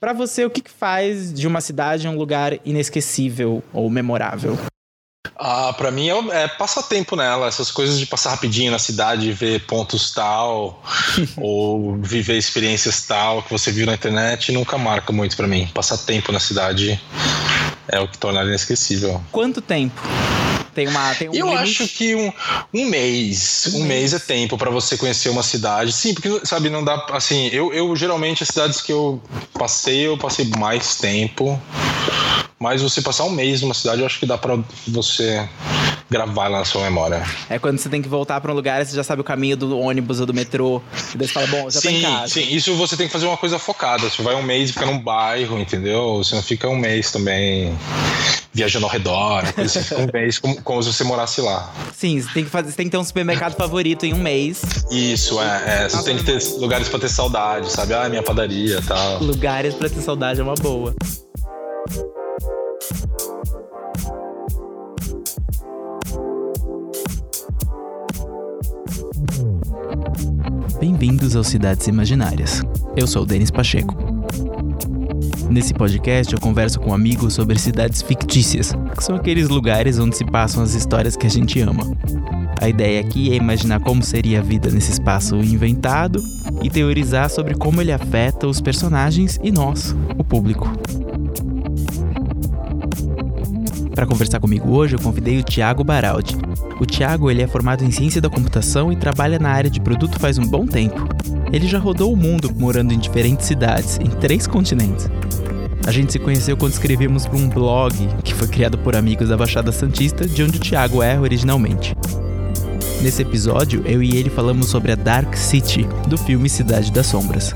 Para você, o que, que faz de uma cidade um lugar inesquecível ou memorável? Ah, para mim é, é passatempo nela, essas coisas de passar rapidinho na cidade, ver pontos tal, ou viver experiências tal que você viu na internet, nunca marca muito para mim. Passar tempo na cidade é o que torna ela inesquecível. Quanto tempo? Tem uma. Tem um eu limite? acho que um, um mês. Um, Um mês. mês. é tempo para você conhecer uma cidade. Sim, porque, sabe, não dá. Assim, eu, eu geralmente as cidades que eu passei, eu passei mais tempo. Mas você passar um mês numa cidade, eu acho que dá para você gravar lá na sua memória. É quando você tem que voltar pra um lugar e você já sabe o caminho do ônibus ou do metrô. E daí você fala, bom, já tô em Sim, casa. sim, isso você tem que fazer uma coisa focada. Você vai um mês e fica num bairro, entendeu? Você não fica um mês também viajando ao redor. coisa assim, Fica um mês como, como se você morasse lá. Sim, você tem, que fazer, você tem que ter um supermercado favorito em um mês. Isso, é. é você tem que ter lugares pra ter saudade, sabe? Ah, minha padaria e tal. Lugares pra ter saudade é uma boa. Bem-vindos ao Cidades Imaginárias. Eu sou o Denis Pacheco. Nesse podcast eu converso com amigos sobre cidades fictícias, que são aqueles lugares onde se passam as histórias que a gente ama. A ideia aqui é imaginar como seria a vida nesse espaço inventado e teorizar sobre como ele afeta os personagens e nós, o público. Para conversar comigo hoje, eu convidei o Thiago Baraldi. O Thiago ele é formado em ciência da computação e trabalha na área de produto faz um bom tempo. Ele já rodou o mundo morando em diferentes cidades, em três continentes. A gente se conheceu quando escrevemos para um blog que foi criado por amigos da Baixada Santista, de onde o Thiago é originalmente. Nesse episódio, eu e ele falamos sobre a Dark City, do filme Cidade das Sombras.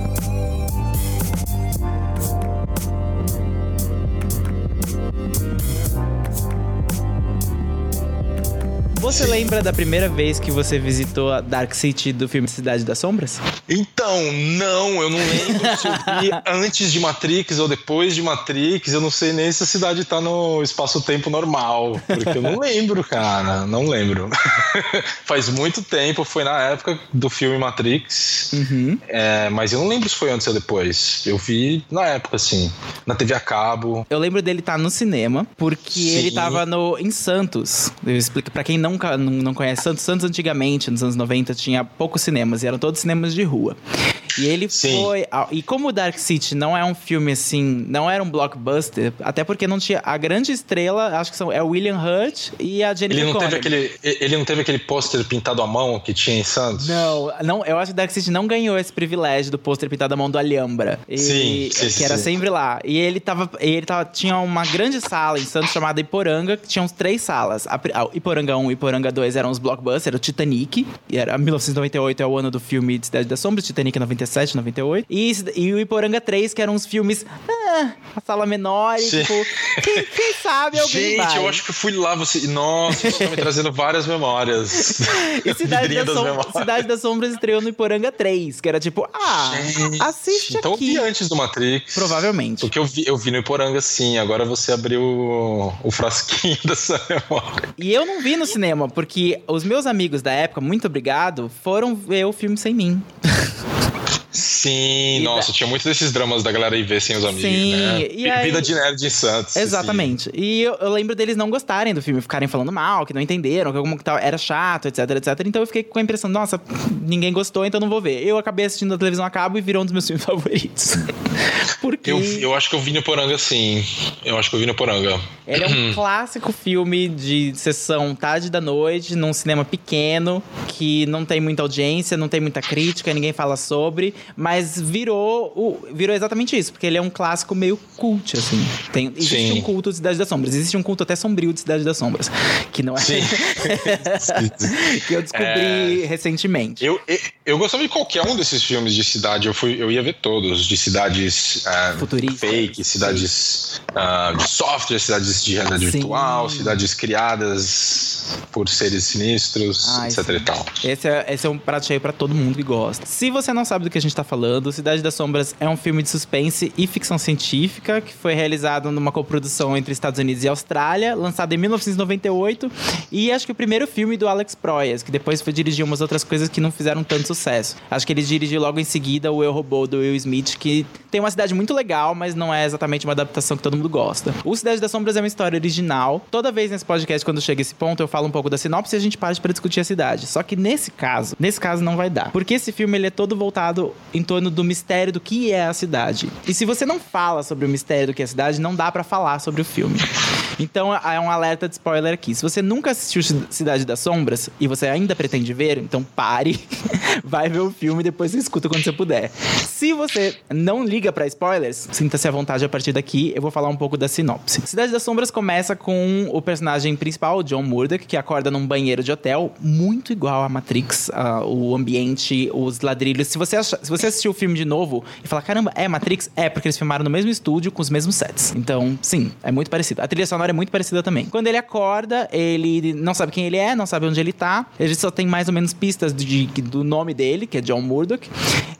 Você lembra da primeira vez que você visitou a Dark City do filme Cidade das Sombras? Então, não, eu não lembro se eu vi antes de Matrix ou depois de Matrix. Eu não sei nem se a cidade tá no espaço-tempo normal. Porque eu não lembro, cara. Não lembro. Faz muito tempo, foi na época do filme Matrix. Uhum. É, mas eu não lembro se foi antes ou depois. Eu vi na época, assim, na TV a cabo. Eu lembro dele estar no cinema, porque Sim. ele tava no, em Santos. Eu explico para quem nunca, não, não conhece Santos. Santos antigamente, nos anos 90, tinha poucos cinemas e eram todos cinemas de rua. E ele Sim. foi. E como Dark City não é um filme assim, não era um blockbuster, até porque não tinha. A grande estrela, acho que são, é o William Hurt e a Jennifer Ele não, teve aquele, ele não teve aquele pôster pintado à mão que tinha em Santos? Não, não, eu acho que Dark City não ganhou esse privilégio do pôster pintado à mão do Alhambra. E- Sim, sim, Que era sim. sempre lá. E ele tava. Ele tava. Tinha uma grande sala em Santos chamada Iporanga, que tinha uns três salas. A, a Iporanga 1 e Iporanga 2 eram os blockbusters, era o Titanic. E era 1998 é o ano do filme de Cidade das Sombras, Titanic é 97, 98. E, e o Iporanga 3, que eram uns filmes. Ah, a sala menor e tipo. Quem, quem sabe alguém Gente, vai. eu acho que eu fui lá. Você... Nossa, você tá me trazendo várias memórias. E Cidade Vidrinha das, das Som- memórias. Cidade Sombras estreou no Iporanga 3, que era tipo, ah, Gente, assiste então eu aqui. vi antes do Matrix. Provavelmente. Porque eu vi, eu vi no Iporanga sim, agora você abriu o, o frasquinho dessa memória. E eu não vi no cinema, porque os meus amigos da época, muito obrigado, foram ver o filme sem mim. Sim, E nossa, tinha muito desses dramas da galera ir ver sem os amigos, Sim, né? e aí- Vida de nerd em Santos. Exatamente. E eu, eu lembro deles não gostarem do filme, ficarem falando mal, que não entenderam, que como que tal, era chato, etc, etc. Então eu fiquei com a impressão, nossa, ninguém gostou, então não vou ver. Eu acabei assistindo a televisão a cabo e virou um dos meus filmes favoritos. porque Eu, eu acho que eu vi no Iporanga sim. Eu acho que eu vi no Iporanga. ele é um clássico filme de sessão tarde da noite, num cinema pequeno, que não tem muita audiência, não tem muita crítica, ninguém fala sobre, mas virou, o, virou exatamente isso, porque ele é um clássico meio cult, assim. Tem, existe Sim. um culto de Cidade das Sombras, existe um culto até sombrio de Cidade das Sombras, que não é. Sim. que eu descobri recentemente. Eu, eu, eu gostava de qualquer um desses filmes de cidade. Eu, fui, eu ia ver todos, de cidades ah, Futuristas. fake, cidades ah, de software, cidades de realidade Sim. virtual, cidades criadas por, seres sinistros, Ai, etc sim. e tal. Esse é, esse é um prato cheio pra todo mundo que gosta. Se você não sabe do que a gente tá falando, Cidade das Sombras é um filme de suspense e ficção científica que foi realizado numa coprodução entre Estados Unidos e Austrália, lançado em 1998. E acho que o primeiro filme do Alex Proyas, que depois foi dirigir umas outras coisas que não fizeram tanto sucesso. Acho que ele dirigiu logo em seguida o Eu Robô do Will Smith, que tem uma cidade muito legal, mas não é exatamente uma adaptação que todo mundo gosta. O Cidade das Sombras é uma história original. Toda vez nesse podcast, quando chega esse ponto, eu falo um pouco da sinopse e a gente parte pra discutir a cidade. Só que nesse caso, nesse caso não vai dar. Porque esse filme ele é todo voltado em torno do mistério do que é a cidade. E se você não fala sobre o mistério do que é a cidade, não dá pra falar sobre o filme. Então é um alerta de spoiler aqui. Se você nunca assistiu Cidade das Sombras e você ainda pretende ver, então pare, vai ver o filme e depois você escuta quando você puder. Se você não liga pra spoilers, sinta-se à vontade a partir daqui, eu vou falar um pouco da sinopse. Cidade das Sombras começa com o personagem principal, John Murdoch, que acorda num banheiro de hotel, muito igual a Matrix, ah, o ambiente, os ladrilhos. Se você, acha- se você assistiu o filme de novo e falar, caramba, é Matrix? É, porque eles filmaram no mesmo estúdio, com os mesmos sets. Então, sim, é muito parecido. A trilha sonora é muito parecida também. Quando ele acorda, ele não sabe quem ele é, não sabe onde ele tá. Ele só tem mais ou menos pistas de- do nome dele, que é John Murdoch.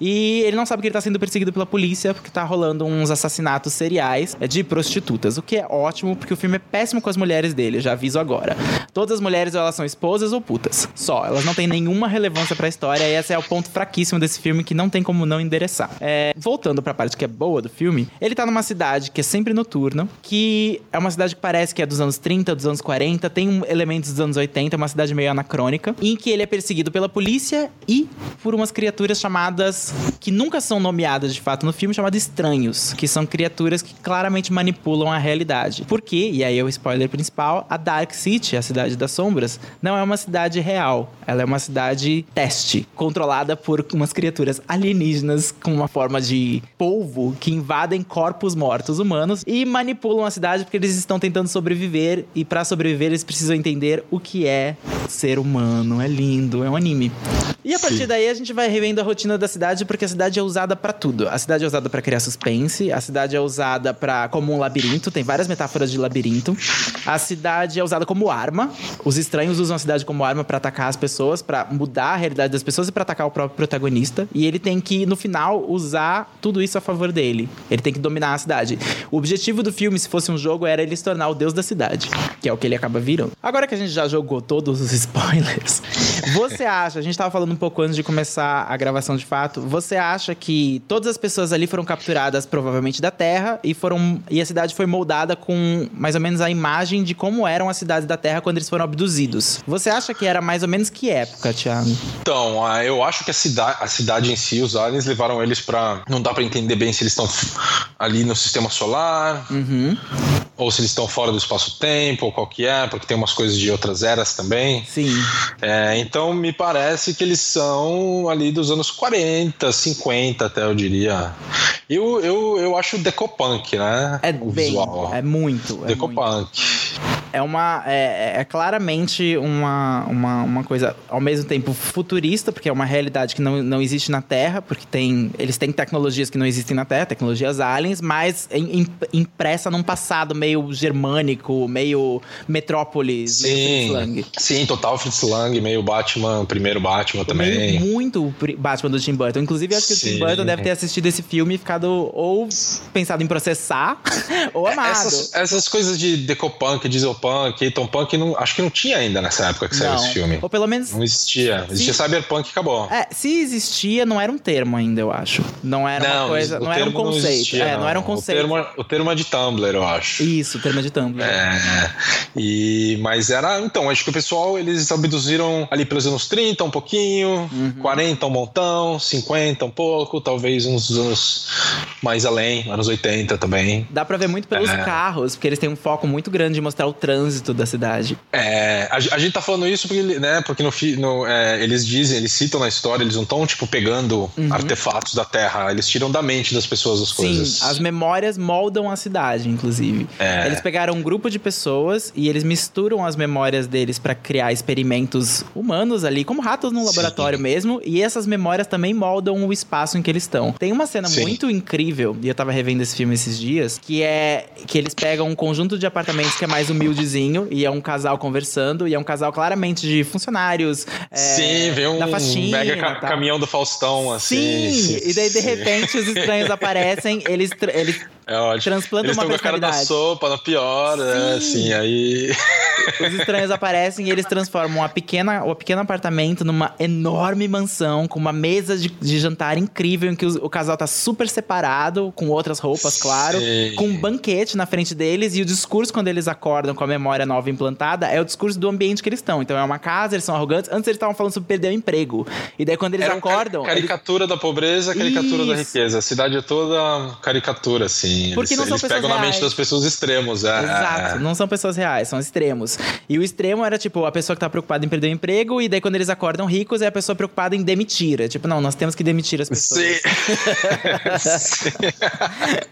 E ele não sabe que ele tá sendo perseguido pela polícia, porque tá rolando uns assassinatos seriais é, de prostitutas. O que é ótimo, porque o filme é péssimo com as mulheres dele, já aviso agora. Todas as mulheres, elas são esposas ou putas. Só. Elas não têm nenhuma relevância pra história, e esse é o ponto fraquíssimo desse filme que não tem como não endereçar. É, voltando pra parte que é boa do filme, ele tá numa cidade que é sempre noturna, que é uma cidade que parece que é dos anos 30, dos anos 40, tem um- elementos dos anos 80, é uma cidade meio anacrônica, em que ele é perseguido pela polícia e por umas criaturas chamadas que nunca são nomeadas de fato no filme, chamadas estranhos, que são criaturas que claramente manipulam a realidade. Por quê? E aí é o spoiler principal, a Dark City, a cidade das sombras, não é uma cidade real, ela é uma cidade teste, controlada por umas criaturas alienígenas com uma forma de polvo que invadem corpos mortos humanos e manipulam a cidade porque eles estão tentando sobreviver e para sobreviver eles precisam entender o que é ser humano. É lindo, é um anime. E a partir Sim. daí a gente vai revendo a rotina da cidade porque a cidade é usada pra tudo. A cidade é usada pra criar suspense, a cidade é usada para como um labirinto, tem várias metáforas de labirinto. A cidade é usada como arma. Os estranhos usam a cidade como arma pra atacar as pessoas, pra mudar a realidade das pessoas e pra atacar o próprio protagonista. E ele tem que no final usar tudo isso a favor dele. Ele tem que dominar a cidade. O objetivo do filme, se fosse um jogo, era ele se tornar o deus da cidade, que é o que ele acaba virando. Agora que a gente já jogou todos os spoilers, você acha, a gente tava falando um pouco antes de começar a gravação de fato, você acha que todas as pessoas ali foram capturadas provavelmente da Terra e foram e a cidade foi moldada com mais ou menos a imagem de como eram as cidades da Terra quando eles foram abduzidos? Você acha que era mais ou menos que época, Thiago? Então, ah, eu acho que a cidade, a cidade em si, os aliens levaram eles pra. Não dá pra entender bem se eles estão ali no sistema solar, Uhum. ou se eles estão fora do espaço-tempo, ou qual que é, porque tem umas coisas de outras eras também. Sim. É, então me parece que eles são ali dos anos 40, 50 até, eu diria. Eu, eu, eu acho decopunk, né? É o bem, visual. é muito, é muito. É uma. É, é claramente uma, uma, uma coisa ao mesmo tempo futurista, porque é uma realidade que não, não existe na Terra, porque tem. Eles têm tecnologias que não existem na Terra, tecnologias aliens, mas em- impressa num passado meio germânico, meio metrópolis, meio Sim, Fritz Lang. sim, total Fritz Lang, meio Batman, primeiro Batman também. Meio muito Batman do Tim Burton. Inclusive, acho que o Tim Sim. Burton deve ter assistido esse filme e ficado ou pensado em processar ou amado. Essas, essas coisas de decopunk, dieselpunk, Keaton Punk, não, acho que não tinha ainda nessa época que saiu Não. esse filme. Ou pelo menos Não existia. Existia Sim. Cyberpunk e acabou. É, se existia, não era um termo ainda, eu acho. Não era uma coisa. o Não, era um não conceito. existia, é, não. era um conceito. O termo, o termo é de Tumblr, eu acho. Isso, termo de Tumblr. É, e, mas era. Então, acho que o pessoal eles abduziram ali pelos anos 30, um pouquinho, Uhum. 40, um montão, 50, um pouco, talvez uns anos mais além, anos 80 também. Dá pra ver muito pelos É. carros, porque eles têm um foco muito grande de mostrar o trânsito da cidade. É, a, a gente tá falando isso porque, né, porque no, no, é, eles dizem, eles citam na história, eles não estão, tipo, pegando artefatos da Terra, eles tiram da mente das pessoas as coisas. Sim, as memórias moldam a cidade, inclusive. É. Eles pegaram um grupo de pessoas e eles misturam as memórias deles pra criar experimentos humanos ali, como ratos num Sim. laboratório mesmo, e essas memórias também moldam o espaço em que eles estão. Tem uma cena Sim. muito incrível, e eu tava revendo esse filme esses dias, que é que eles pegam um conjunto de apartamentos que é mais estúdiozinho e é um casal conversando, e é um casal claramente de funcionários. É, sim, vem um da faxina, mega ca caminhão do Faustão, assim. Sim, e daí de sim. repente os estranhos aparecem, eles, eles É ótimo. transplantam Eles uma estão com a cara da sopa, na pior, né? Sim. Assim, aí. Os estranhos aparecem e eles transformam uma pequena, um pequeno apartamento numa enorme mansão com uma mesa de, de jantar incrível em que os- o, casal tá super separado, com outras roupas, claro, Sim. com um banquete na frente deles e o discurso quando eles acordam com a memória nova implantada é o discurso do ambiente que eles estão. Então é uma casa, eles são arrogantes. Antes eles estavam falando sobre perder o emprego. E daí quando eles Era acordam, eles- caricatura da pobreza, caricatura da Isso. riqueza. A cidade é toda caricatura, assim. Porque eles não são eles pessoas pegam na mente reais. das pessoas extremos. É, Exato, é. não são pessoas reais, são extremos. E o extremo era tipo a pessoa que tá preocupada em perder o emprego, e daí quando eles acordam ricos é a pessoa preocupada em demitir. É tipo, não, nós temos que demitir as pessoas. Sim. Sim.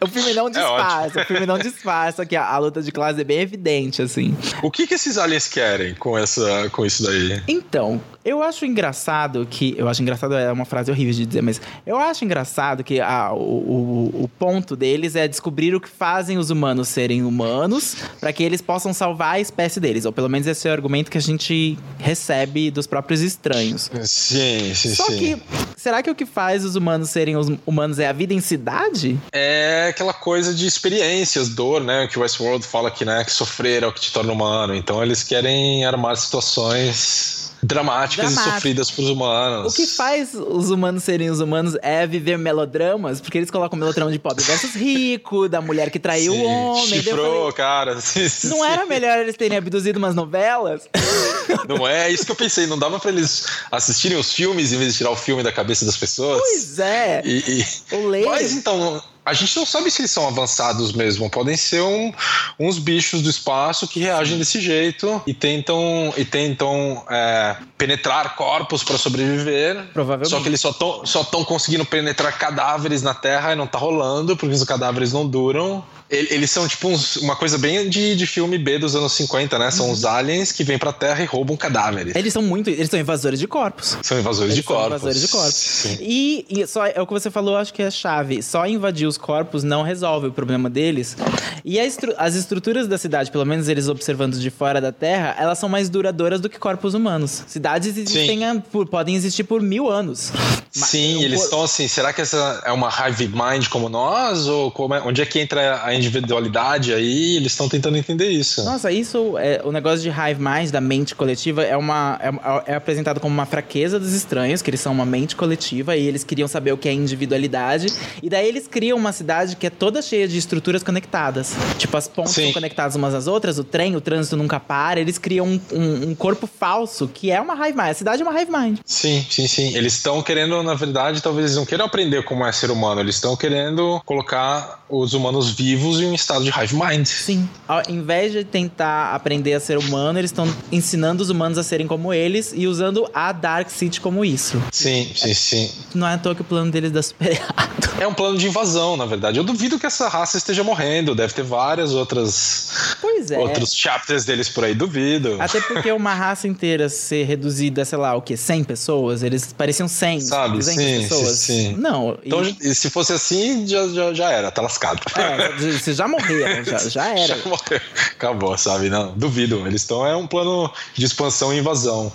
O filme não É disfarça, o filme não disfarça que a, a luta de classe é bem evidente, assim. O que, que esses aliens querem com, essa, com isso daí? Então, eu acho engraçado que. Eu acho engraçado, é uma frase horrível de dizer, mas eu acho engraçado que a, o, o, o ponto deles é descobrir o que fazem os humanos serem humanos para que eles possam salvar a espécie deles. Ou pelo menos esse é o argumento que a gente recebe dos próprios estranhos. Sim, sim, Só sim. que, será que o que faz os humanos serem os humanos é a vida em cidade? É aquela coisa de experiências, dor, né? Que o Westworld fala que, né, que sofrer é o que te torna humano. Então eles querem armar situações dramáticas Dramático. e sofridas pros humanos. O que faz os humanos serem os humanos é viver melodramas, porque eles colocam melodrama de pobre versus rico, da mulher que traiu Sim, o homem. Chifrou, falei, cara. Sim, sim, Não era melhor eles terem abduzido umas novelas? Não é isso que eu pensei. Não dava pra eles assistirem os filmes em vez de tirar o filme da cabeça das pessoas. Pois é. E, e- O Lê. Mas então, a gente não sabe se eles são avançados mesmo. Podem ser um- uns bichos do espaço que reagem desse jeito e tentam, e tentam é, penetrar corpos para sobreviver. Provavelmente. Só que eles só estão só tão conseguindo penetrar cadáveres na Terra e não tá rolando, porque os cadáveres não duram. Ele- Eles são tipo uns- uma coisa bem de, de filme B dos anos 50, né? Uhum. São os aliens que vêm pra Terra e roubam cadáveres. Eles são muito. Eles são invasores de corpos. São invasores Eles de são corpos. invasores de corpos. Sim. E, e só é o que você falou, acho que é a chave. Só invadir os corpos não resolve o problema deles. E estru- as estruturas da cidade, pelo menos eles observando de fora da Terra, elas são mais duradouras do que corpos humanos. Cidades existem a- por- podem existir por mil anos. Sim, eles estão assim. Será que essa é uma hive mind como nós? Ou como é- onde é que entra a individualidade aí? Eles estão tentando entender isso. Nossa, isso é o negócio de hive mind, da mente coletiva, é uma é, é apresentado como uma fraqueza dos estranhos, que eles são uma mente coletiva e eles queriam saber o que é individualidade. E daí eles criam uma cidade que é toda cheia de estruturas conectadas. Tipo, as pontes Sim. são conectadas umas às outras, o trem, o trânsito nunca para. Eles criam um, um- um corpo falso, que é uma hive mind. A cidade é uma hive mind. Sim, sim, sim. Eles estão querendo, na verdade, talvez eles não queiram aprender como é ser humano. Eles estão querendo colocar os humanos vivos em um estado de hive mind. Sim. Ao invés de tentar aprender a ser humano, eles estão ensinando os humanos a serem como eles e usando a Dark City como isso. Sim, sim, sim. Não é à toa que o plano deles dá super errado. É um plano de invasão, na verdade. Eu duvido que essa raça esteja morrendo. Deve ter várias outras Pois é. outros chapters deles por aí, duvido. Até porque uma raça inteira ser reduzida, sei lá, o quê? 100 pessoas? Eles pareciam 100, Sabe, 200 sim, pessoas. sim, sim. Não. Então, e se fosse assim, já, já, já era, tá lascado. é, você já morreram, já, já era. Já morreu. Acabou, sabe? Não, duvido. Eles estão é um plano de expansão e invasão.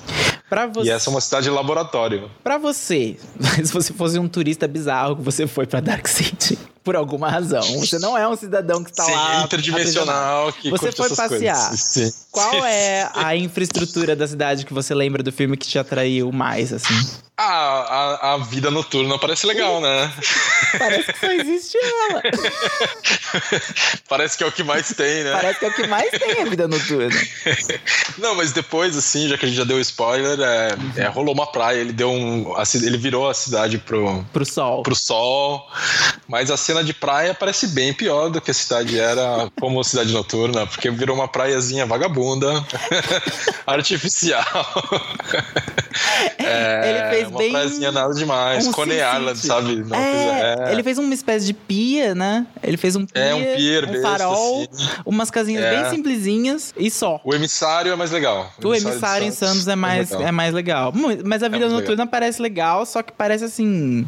Você, E essa é uma cidade de laboratório. pra você, se você fosse um turista bizarro que você foi pra Dark City, por alguma razão, você não é um cidadão que está Sim, lá. interdimensional que Você foi passear. Sim. Qual é a infraestrutura da cidade que você lembra do filme que te atraiu mais, assim? Ah, a, a vida noturna parece legal, né? Parece que só existe ela. parece que é o que mais tem, né? Parece que é o que mais tem a vida noturna. Não, mas depois, assim, já que a gente já deu spoiler, é, é, rolou uma praia, ele deu um. ele virou a cidade pro, Pro sol. pro sol. Mas a cena de praia parece bem pior do que a cidade era como cidade noturna, porque virou uma praiazinha vagabunda, artificial. É, Ele fez uma bem praiazinha nada demais. um Coney Island, sabe? Uma é, é. ele fez uma espécie de pia, né? Ele fez um pia, É, um pier um besta, farol, assim. umas casinhas É. bem simplesinhas e só. O emissário é mais legal. O emissário em Santos é mais, legal. é mais legal. Mas a vida muito noturna parece legal, só que parece assim.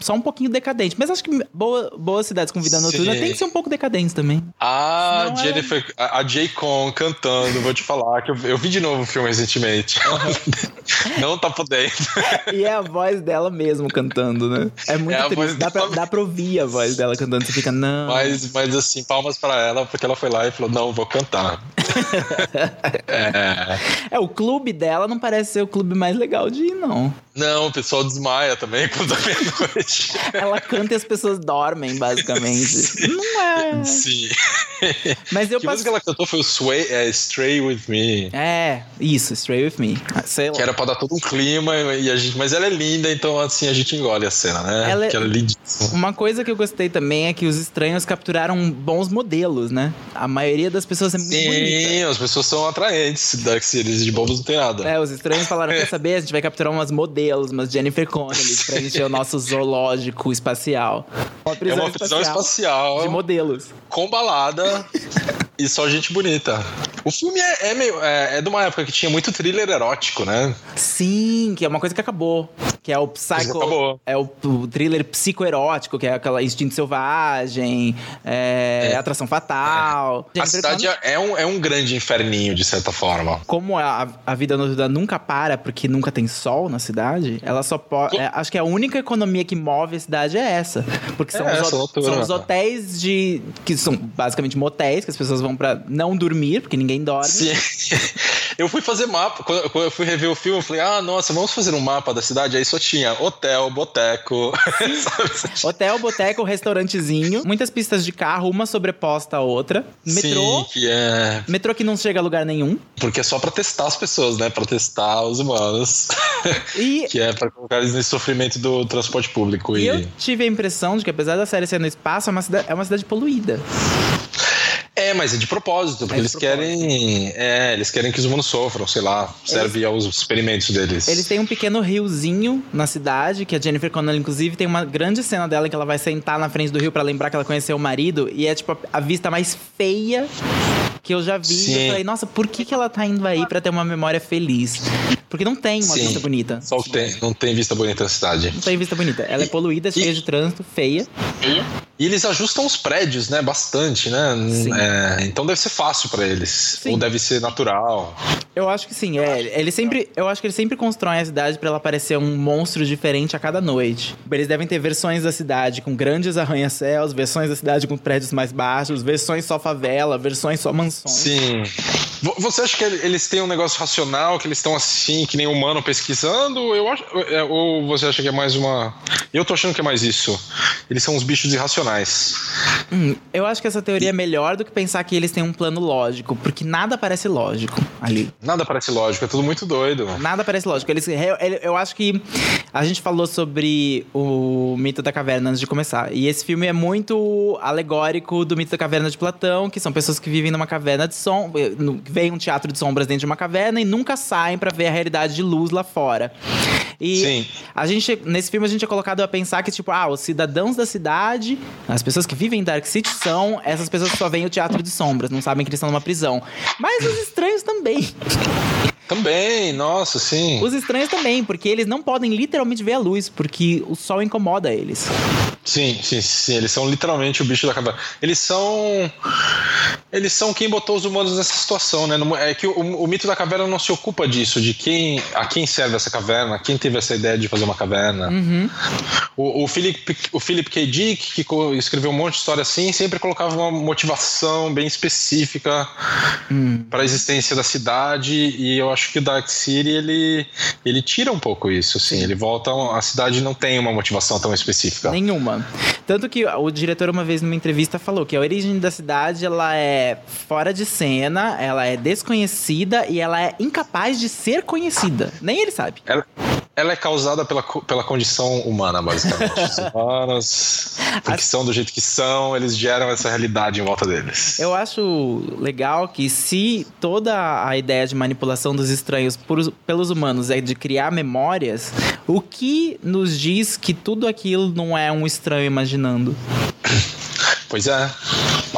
Só um pouquinho decadente. Mas acho que boa, boas cidades com vida noturna Sim. tem que ser um pouco decadentes também. A Senão ela- Jennifer, a, a J. Con cantando, vou te falar, que eu, eu vi de novo o filme recentemente. Não tá podendo. E é a voz dela mesmo cantando, né? É muito É a triste. Dá pra, dá pra ouvir a voz dela cantando. Você fica, não. Mas, mas assim, palmas pra ela, porque ela foi lá e falou: Não, vou cantar. É. É, o clube dela não parece ser o clube mais legal de ir, não. Não, o pessoal desmaia também quando é meia-noite. Ela canta e as pessoas dormem, basicamente. Não é. Sim. Mas eu que passo. música ela cantou foi o Sway, é, Stray With Me. É, isso, Stray With Me. Ah, Sei lá. Que era pra dar todo um clima, e a gente, mas ela é linda, então assim a gente engole a cena, né? Ela é- Que ela é lindíssima. Uma coisa que eu gostei também é que os estranhos capturaram bons modelos, né? A maioria das pessoas é muito bonita. Sim, as pessoas são atraentes, Dark Series de bobos não tem nada. É, os estranhos falaram, quer saber? A gente vai capturar umas modelos, umas Jennifer Connelly, pra encher o nosso zoológico espacial. Uma é uma prisão espacial, de modelos. com balada e só gente bonita. O filme é, é meio. É, é de uma época que tinha muito thriller erótico, né? Sim, que é uma coisa que acabou. Que é o psycho. acabou. É o, o thriller psicoerótico, que é aquela instinto selvagem, é, É. atração fatal. A Jennifer cidade é um, é um grande inferninho, de certa forma. Como a, a vida noturna nunca para porque nunca tem sol na cidade, ela só pode. é, acho que a única economia que move a cidade é essa. Porque são, É, os, ho- noturna. são os hotéis de. que são basicamente motéis, que as pessoas vão pra não dormir, porque ninguém dorme. Sim. Eu fui fazer mapa. Quando eu fui rever o filme, eu falei, ah, nossa, vamos fazer um mapa da cidade. Aí só tinha hotel, boteco. Hotel, boteco, restaurantezinho, muitas pistas de carro, uma sobreposta à outra. Metrô. Sim, que é. Metrô que não chega a lugar nenhum. Porque é só pra testar as pessoas, né? Pra testar os humanos. E que é pra colocar eles nesse sofrimento do transporte público. E E... eu tive a impressão de que, apesar da série ser no espaço, é uma cidade, é uma cidade poluída. É, mas é de propósito, porque É de eles querem. É, eles querem que os humanos sofram, sei lá, serve aos experimentos deles. Eles têm um pequeno riozinho na cidade, que a Jennifer Connelly, inclusive, tem uma grande cena dela em que ela vai sentar na frente do rio pra lembrar que ela conheceu o marido. E é, tipo, a- vista mais feia que eu já vi. E Sim. Eu falei, nossa, por que, que ela tá indo aí pra ter uma memória feliz? Porque não tem uma Sim. vista bonita. Só que tem, não tem vista bonita na cidade. Não tem vista bonita. Ela é poluída, cheia de trânsito, feia. E eles ajustam os prédios, né? Bastante, né? É, então deve ser fácil pra eles. Sim. Ou deve ser natural. Eu acho que sim, é. Ele sempre, eu acho que eles sempre constroem a cidade pra ela parecer um monstro diferente a cada noite. Eles devem ter versões da cidade com grandes arranha-céus, versões da cidade com prédios mais baixos, versões só favela, versões só mansões. Sim. Vo- Você acha que eles têm um negócio racional, que eles estão assim, que nem humano pesquisando? Eu acho, é, ou você acha que é mais uma. Eu tô achando que é mais isso. Eles são uns bichos irracionais. Hum, eu acho que essa teoria é melhor do que pensar que eles têm um plano lógico, porque nada parece lógico ali. Nada parece lógico, é tudo muito doido. Nada parece lógico. Eles, eu acho que a gente falou sobre o mito da caverna antes de começar. E esse filme é muito alegórico do mito da caverna de Platão, que são pessoas que vivem numa caverna de som, que veem um teatro de sombras dentro de uma caverna e nunca saem pra ver a realidade de luz lá fora. E Sim. a gente, nesse filme, a gente é colocado a pensar que, tipo, ah, os cidadãos da cidade, as pessoas que vivem em Dark City são essas pessoas que só veem o teatro de sombras, não sabem que eles estão numa prisão. Mas os estranhos também. Também, nossa, sim. Os estranhos também, porque eles não podem literalmente ver a luz, porque o sol incomoda eles. Sim, sim, sim. Eles são literalmente o bicho da caverna. Eles são. Eles são quem botou os humanos nessa situação, né? É que o, o mito da caverna não se ocupa disso, de quem a quem serve essa caverna, quem teve essa ideia de fazer uma caverna. Uhum. O, o, Philip, o Philip K. Dick, que escreveu um monte de história assim, sempre colocava uma motivação bem específica Hum. para a existência da cidade. E eu acho que o Dark City ele, ele tira um pouco isso, assim. Ele volta. A cidade não tem uma motivação tão específica. Nenhuma. Tanto que o diretor, uma vez numa entrevista, falou que a origem da cidade ela é fora de cena, ela é desconhecida e ela é incapaz de ser conhecida. Nem ele sabe. Ela, ela é causada pela, pela condição humana, basicamente. Os humanos, porque são do jeito que são, eles geram essa realidade em volta deles. Eu acho legal que se toda a ideia de manipulação dos estranhos por- pelos humanos é de criar memórias, o que nos diz que tudo aquilo não é um estranho imaginando? Pois é.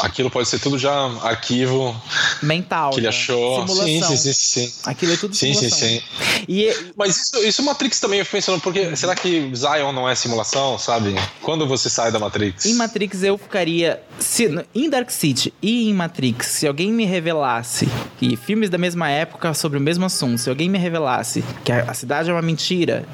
Aquilo pode ser tudo já arquivo mental. Que ele né? achou. Simulação. Sim, sim, sim, sim. Aquilo é tudo Sim, sim, simulação. sim. E Mas isso, isso Matrix também, eu fico pensando, porque será que Zion não é simulação, sabe? Quando você sai da Matrix? Em Matrix eu ficaria. Se, em Dark City e em Matrix, se alguém me revelasse que filmes da mesma época sobre o mesmo assunto, se alguém me revelasse que a cidade é uma mentira,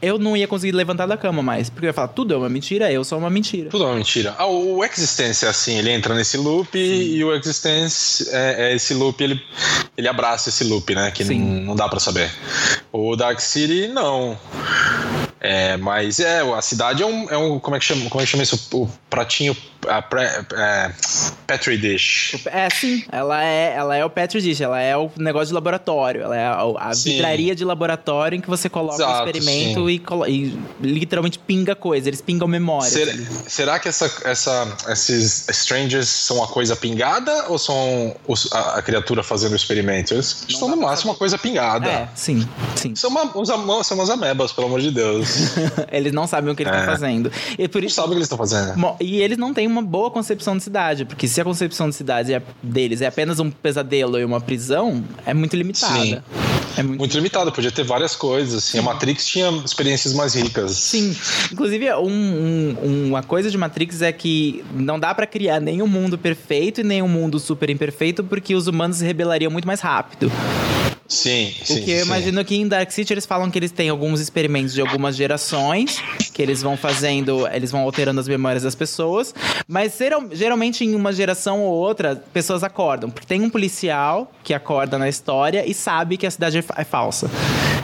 eu não ia conseguir levantar da cama mais. Porque eu ia falar, tudo é uma mentira, eu sou uma mentira. Tudo é uma mentira. Ah, o Existence é assim, ele entra nesse loop e o Existence é, é esse loop, ele, ele abraça esse loop, né? Que Sim. não, não dá pra saber. O Dark City, não. É, mas é, a cidade é um, é um como é que chama, como é que chama isso? O pratinho, a é, Petri dish. É, sim. Ela é, ela é o Petri dish, ela é o negócio de laboratório. Ela é a, a vidraria de laboratório em que você coloca o Exato, experimento e, e literalmente pinga coisa. Eles pingam memória. Será, será que essa, essa, esses strangers são uma coisa pingada ou são os- a, a criatura fazendo o experimento? Eles são no máximo uma coisa pingada. É, sim, sim. São, uma, uns são umas amebas, pelo amor de Deus. eles não sabem o que ele tá É. fazendo. E por Não isso sabem o que eles estão fazendo. E eles não têm uma boa concepção de cidade, porque se a concepção de cidade é- deles é apenas um pesadelo e uma prisão, é muito limitada. Sim. É muito, Muito limitado, podia ter várias coisas. Assim. A Matrix tinha experiências mais ricas. Sim. Inclusive, um- um- uma coisa de Matrix é que não dá pra criar nenhum mundo perfeito e nenhum mundo super imperfeito, porque os humanos se rebelariam muito mais rápido. Sim, sim. o que eu sim. imagino que em Dark City eles falam que eles têm alguns experimentos de algumas gerações, que eles vão fazendo, eles vão alterando as memórias das pessoas, mas geral- geralmente em uma geração ou outra, pessoas acordam, porque tem um policial que acorda na história e sabe que a cidade é é falsa.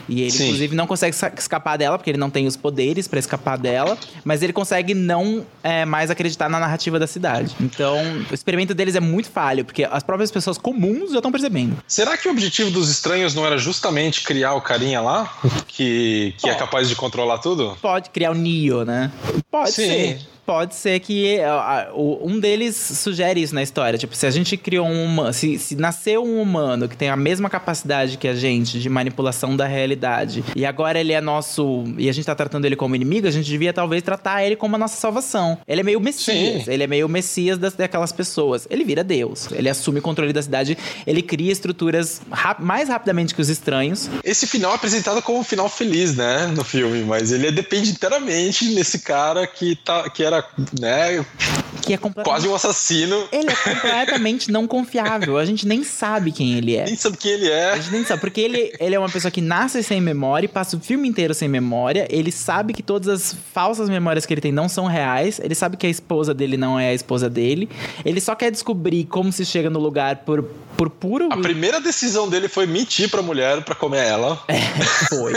E ele, Sim. inclusive, não consegue escapar dela, porque ele não tem os poderes pra escapar dela, mas ele consegue não é, mais acreditar na narrativa da cidade. Então, o experimento deles é muito falho, porque as próprias pessoas comuns já estão percebendo. Será que o objetivo dos estranhos não era justamente criar o carinha lá? Que, que é capaz de controlar tudo? pode criar o Neo, né? Pode Sim. ser. Pode ser que é, um deles sugere isso na história. Tipo, se a gente criou um humano. Se, se nasceu um humano que tem a mesma capacidade que a gente de manipulação da realidade, e agora ele é nosso. E a gente tá tratando ele como inimigo, a gente devia talvez tratar ele como a nossa salvação. Ele é meio Messias. Sim. Ele é meio Messias das, daquelas pessoas. Ele vira Deus. Ele assume o controle da cidade. Ele cria estruturas rap- mais rapidamente que os estranhos. Esse final é apresentado como um final feliz, né? No filme, mas ele depende inteiramente desse cara que, tá, que era, né? Que é completamente. Quase um assassino. Ele é completamente não confiável. A gente nem sabe quem ele é. Nem sabe quem ele A é. gente nem sabe, porque ele, ele é uma pessoa que nasce sem memória e passa o filme inteiro sem memória. Ele sabe que todas as falsas memórias que ele tem não são reais. Ele sabe que a esposa dele não é a esposa dele. Ele só quer descobrir como se chega no lugar por, por puro. A primeira decisão dele foi mentir pra mulher pra comer ela. É, foi.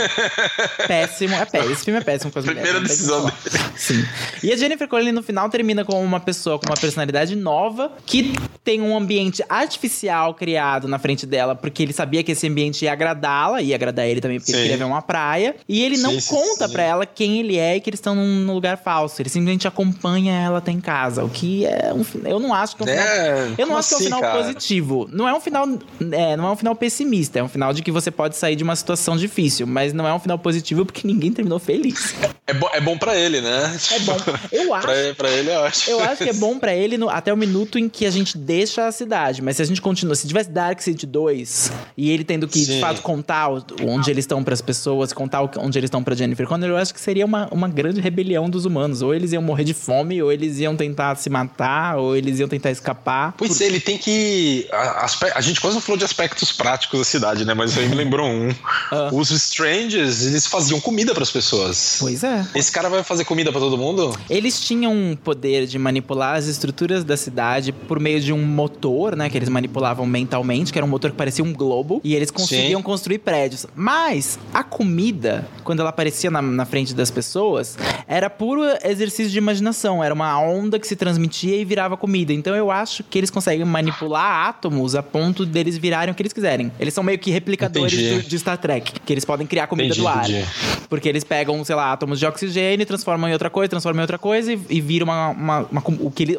péssimo. É péssimo. Esse filme é péssimo com as mulheres, Primeira que decisão falar. Sim. E a Jennifer Connelly no final termina como uma pessoa com uma personalidade nova que tem um ambiente artificial criado na frente dela porque ele sabia que esse ambiente ia agradá-la, ia agradar ele também porque ele Sim. queria ver uma praia. E ele não Sim, sim, conta sim. pra ela quem ele é e que eles estão num, lugar falso. Ele simplesmente acompanha ela até em casa, o que é um eu não acho que é um final É, eu não acho que é um assim, final cara? positivo. Não é um final, é, não é um final pessimista. É um final de que você pode sair de uma situação difícil, mas não é um final positivo porque ninguém terminou feliz. É, bo é bom pra ele, né? É bom. Eu acho. pra, pra ele, eu acho. Eu acho que é bom pra ele no- até o minuto em que a gente deixa a cidade. Mas se a gente continua, se tivesse Dark City 2 e ele tendo que, de Sim. fato, contar onde eles estão pras pessoas, contar onde eles estão pra Jennifer Connelly, eu acho que seria uma, uma grande rebelião dos humanos. Ou eles iam morrer de fome, ou eles iam tentar se matar, ou eles iam tentar escapar. Pois é, ele tem que. A, aspe- a gente quase não falou de aspectos práticos da cidade, né? Mas aí me lembrou um. Ah. Os Strangers, eles faziam comida pras pessoas. Pois é. Esse cara vai fazer comida pra todo mundo? Eles tinham um poder de manipular as estruturas da cidade por meio de um motor, né? Que eles manipulavam mentalmente, que era um motor que parecia um globo. E eles conseguiam Sim. construir prédios. Mas a comida, quando ela aparecia na, na frente das pessoas, era puro exercício de imaginação. Era uma onda que se transmitia e virava comida. Então eu acho que eles conseguem manipular átomos a ponto deles virarem o que eles quiserem. Eles são meio que replicadores do- de Star Trek, que eles podem criar comida Entendi, do ar. entendi. Porque eles pegam, sei lá, átomos de de oxigênio, transforma em outra coisa, transforma em outra coisa e, e vira uma, uma, uma,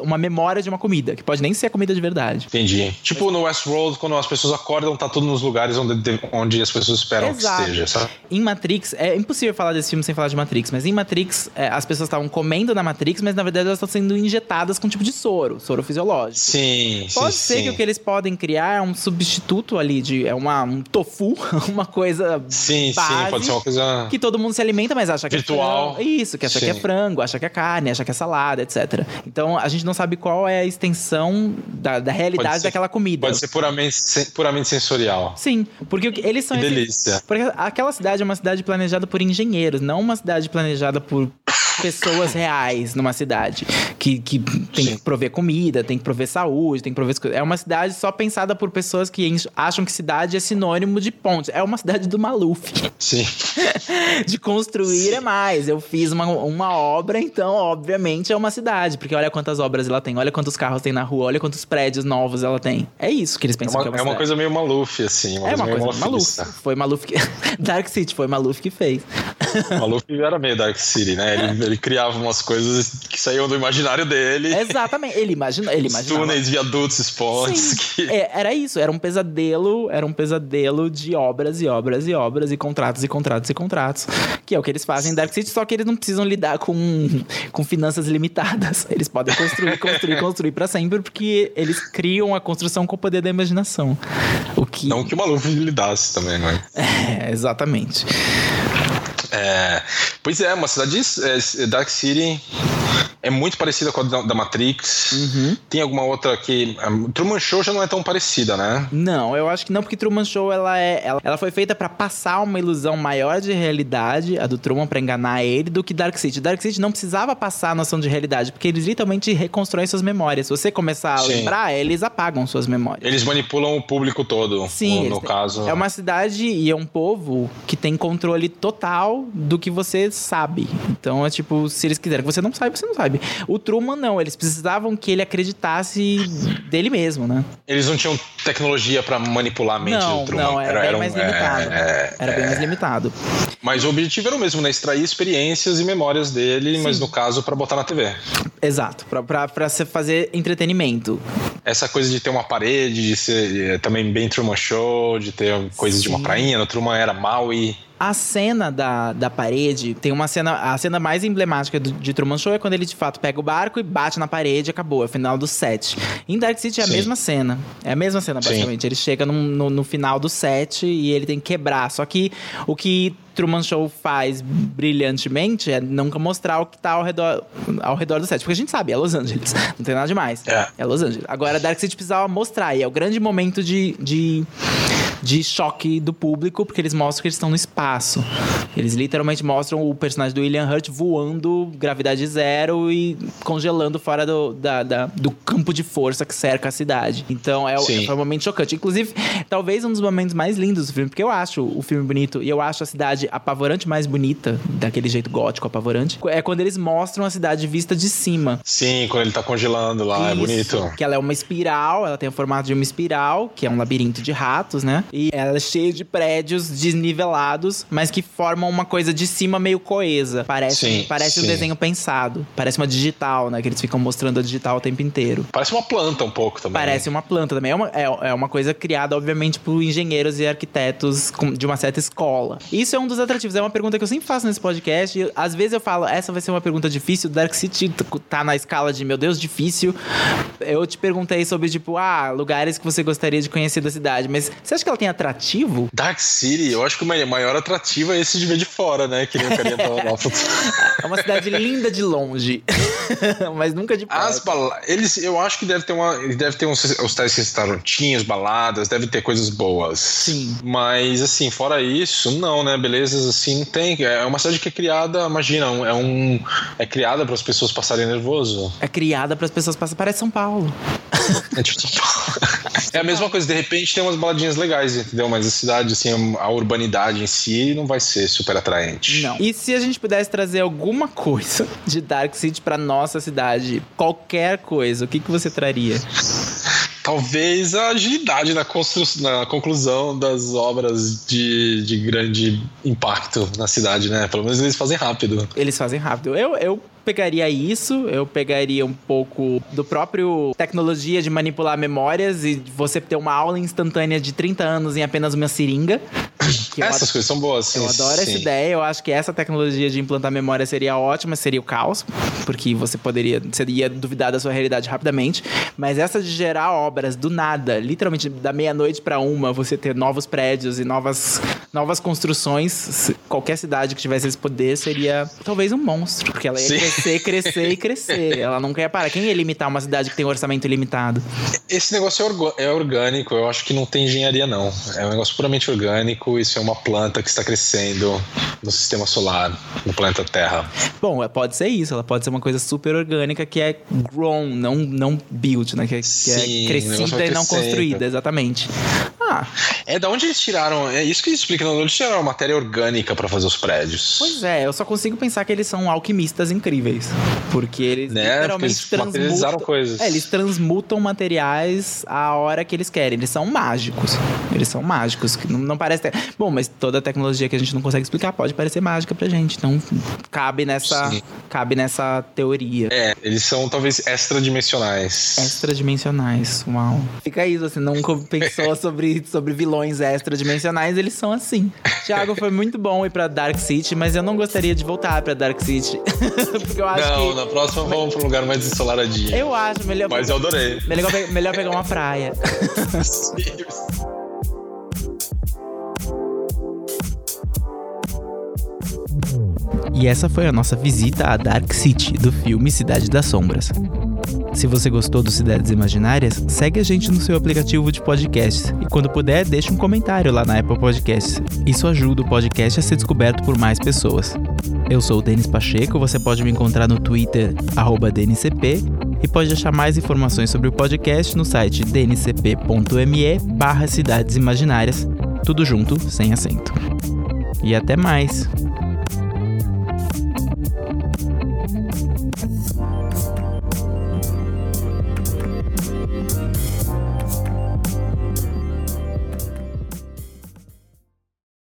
uma memória de uma comida, que pode nem ser a comida de verdade. Entendi. Tipo no Westworld, quando as pessoas acordam, tá tudo nos lugares onde, onde as pessoas esperam Exato. que esteja, sabe? Em Matrix, é impossível falar desse filme sem falar de Matrix, mas em Matrix, é, as pessoas estavam comendo na Matrix, mas na verdade elas estão sendo injetadas com um tipo de soro, soro fisiológico. Sim, Pode sim, ser sim. que o que eles podem criar é um substituto ali de é uma, um tofu, uma coisa Sim, base sim, pode ser uma coisa. que todo mundo se alimenta, mas acha que Virtual. é frango. Isso, que acha que é Sim. frango, acha que é carne, acha que é salada, etc. Então a gente não sabe qual é a extensão da, da realidade ser- daquela comida. Pode ser puramente, puramente sensorial. Sim, porque eles são Que esses- delícia. porque aquela cidade é uma cidade planejada por engenheiros, não uma cidade planejada por pessoas reais numa cidade. Que, que tem Sim. que prover comida, tem que prover saúde, tem que prover... É uma cidade só pensada por pessoas que acham que cidade é sinônimo de ponte. É uma cidade do Maluf. Sim. de construir é mais. Eu fiz uma, uma obra, então, obviamente, é uma cidade. Porque olha quantas obras ela tem, olha quantos carros tem na rua, olha quantos prédios novos ela tem. É isso que eles É pensam uma, que é uma, é uma coisa meio Maluf, assim. Uma É uma coisa Maluf. malufista. Foi Maluf que. Dark City, foi Maluf que fez. Maluf era meio Dark City, né? Ele, ele criava umas coisas que saíam do imaginário dele. Exatamente. Ele imagina, ele imaginava. túneis, viadutos. Sim. Que... É, era isso, era um pesadelo, era um pesadelo de obras e obras e obras e contratos e contratos e contratos. Que é o que eles fazem em Dark City, só que eles não precisam lidar com, com finanças limitadas. Eles podem construir, construir, construir pra sempre, porque eles criam a construção com o poder da imaginação. O que. Não que o Maluf lidasse também, né? É, exatamente. É, pois é, uma cidade é, Dark City é muito parecida com a da, da Matrix. Uhum. Tem alguma outra que a Truman Show já não é tão parecida, né? Não, eu acho que não, porque Truman Show ela é, ela, ela foi feita pra passar uma ilusão maior de realidade, a do Truman pra enganar ele, do que Dark City. Dark City não precisava passar a noção de realidade, porque eles literalmente reconstroem suas memórias. Se você começar a Sim. lembrar, eles apagam suas memórias. Eles manipulam o público todo. Sim, no, no têm- caso. É uma cidade e é um povo que tem controle total do que você sabe. Então é tipo, se eles quiserem que você não sabe, você não sabe. O Truman não, eles precisavam que ele acreditasse dele mesmo, né? Eles não tinham tecnologia pra manipular a mente Não, do Truman. não, era, bem um- mais é, limitado. é, era bem mais limitado. Mas o objetivo era o mesmo, né? Extrair experiências e memórias dele, mas Sim. no caso, pra botar na TV. Exato, você fazer entretenimento. Essa coisa de ter uma parede, de ser é, também bem Truman Show, de ter coisas de uma prainha. No Truman era Maui. A cena da, da parede tem uma cena. A cena mais emblemática do, de Truman Show é quando ele de fato pega o barco e bate na parede e acabou. É o final do set. Em Dark City é a Sim. mesma cena. É a mesma cena, Sim. basicamente. Ele chega num- no, no final do set e ele tem que quebrar. Só que o que Truman Show faz brilhantemente é nunca mostrar o que tá ao redor, ao redor do set. Porque a gente sabe, é Los Angeles. Não tem nada demais. É. É Los Angeles. Agora, Dark City precisava mostrar. E é o grande momento de, de, de choque do público, porque eles mostram que eles estão no espaço. Eles literalmente mostram o personagem do William Hurt voando, gravidade zero e congelando fora do, da, da- do campo de força que cerca a cidade. Então, é, Sim. foi um momento chocante. Inclusive, talvez um dos momentos mais lindos do filme, porque eu acho o filme bonito e eu acho a cidade apavorante mais bonita, daquele jeito gótico apavorante, é quando eles mostram a cidade vista de cima. Sim, quando ele tá congelando lá, é Isso, bonito. Que ela é uma espiral, ela tem o formato de uma espiral, que é um labirinto de ratos, né? E ela é cheia de prédios desnivelados, mas que formam uma coisa de cima meio coesa. Parece, Sim, parece um sim. desenho pensado. Parece uma digital, né? Que eles ficam mostrando a digital o tempo inteiro. Parece uma planta um pouco também. Parece uma planta também. É uma, é, é uma coisa criada, obviamente, por engenheiros e arquitetos de uma certa escola. Isso é um dos atrativos. É uma pergunta que eu sempre faço nesse podcast. E, às vezes eu falo, essa vai ser uma pergunta difícil. Dark City tá na escala de, meu Deus, difícil. Eu te perguntei sobre, tipo, ah, lugares que você gostaria de conhecer da cidade. Mas você acha que ela tem atrativo? Dark City, eu acho que o mai- maior atrativo é esse de ver de fora, né? Que nem o carinha tava lá. É uma cidade linda de longe. mas nunca de perto. As bala... Eles, eu acho que deve ter uma. Deve ter uns, os tais restaurantinhos, baladas, deve ter coisas boas. Sim. Mas, assim, fora isso, não, né? Belezas assim, não tem. É uma cidade que é criada, imagina, é um. É criada para as pessoas passarem nervoso. É criada para as pessoas passarem. Parece São Paulo. É tipo São Paulo. É a mesma coisa, de repente tem umas baladinhas legais, entendeu? Mas a cidade, assim, a urbanidade em si não vai ser super atraente. Não. E se a gente pudesse trazer alguma coisa de Dark City pra nossa cidade, qualquer coisa, o que, que você traria? Talvez a agilidade na, na conclusão das obras de, de grande impacto na cidade, né? Pelo menos eles fazem rápido. Eles fazem rápido. Eu, eu pegaria isso, eu pegaria um pouco do próprio tecnologia de manipular memórias e você ter uma aula instantânea de 30 anos em apenas uma seringa. Essas coisas são boas, sim. Eu adoro sim. essa ideia, eu acho que essa tecnologia de implantar memória seria ótima, seria o caos, porque você poderia, seria duvidar da sua realidade rapidamente, mas essa de gerar obras do nada, literalmente da meia-noite para uma, você ter novos prédios e novas, novas construções, qualquer cidade que tivesse esse poder seria talvez um monstro, porque ela ia sim. Crescer, crescer e crescer. Ela não quer parar. Quem ia limitar uma cidade que tem um orçamento ilimitado? Esse negócio é, é orgânico, eu acho que não tem engenharia, não. É um negócio puramente orgânico, isso é uma planta que está crescendo no sistema solar, no planeta Terra. Bom, é, pode ser isso, ela pode ser uma coisa super orgânica que é grown, não, não built, né? Que, é, Sim, que é crescida e não construída, exatamente. Ah. É da onde eles tiraram. É isso que eles explicam, eles tiraram matéria orgânica para fazer os prédios. Pois é, eu só consigo pensar que eles são alquimistas incríveis. Porque eles né? literalmente porque eles transmutam. Coisas. É, eles transmutam materiais a hora que eles querem. Eles são mágicos. Eles são mágicos. Não, não parece. Ter... Bom, mas toda tecnologia que a gente não consegue explicar pode parecer mágica pra gente. Então cabe nessa, cabe nessa teoria. É, eles são talvez extradimensionais. Extradimensionais, uau. Fica aí, você nunca pensou sobre, sobre vilões extradimensionais, eles são assim. Thiago, foi muito bom ir pra Dark City, mas eu não gostaria de voltar pra Dark City. Porque eu acho não, que... na próxima vamos pra um lugar mais ensolaradinho. Eu acho melhor. Mas eu adorei. Melhor, melhor pegar uma praia. E essa foi a nossa visita à Dark City do filme Cidade das Sombras. Se você gostou do Cidades Imaginárias, segue a gente no seu aplicativo de podcasts e quando puder, deixe um comentário lá na Apple Podcasts. Isso ajuda o podcast a ser descoberto por mais pessoas. Eu sou o Denis Pacheco, você pode me encontrar no Twitter, DNCP, e pode achar mais informações sobre o podcast no site dncp.me barra Cidades Imaginárias, tudo junto, sem acento. E até mais!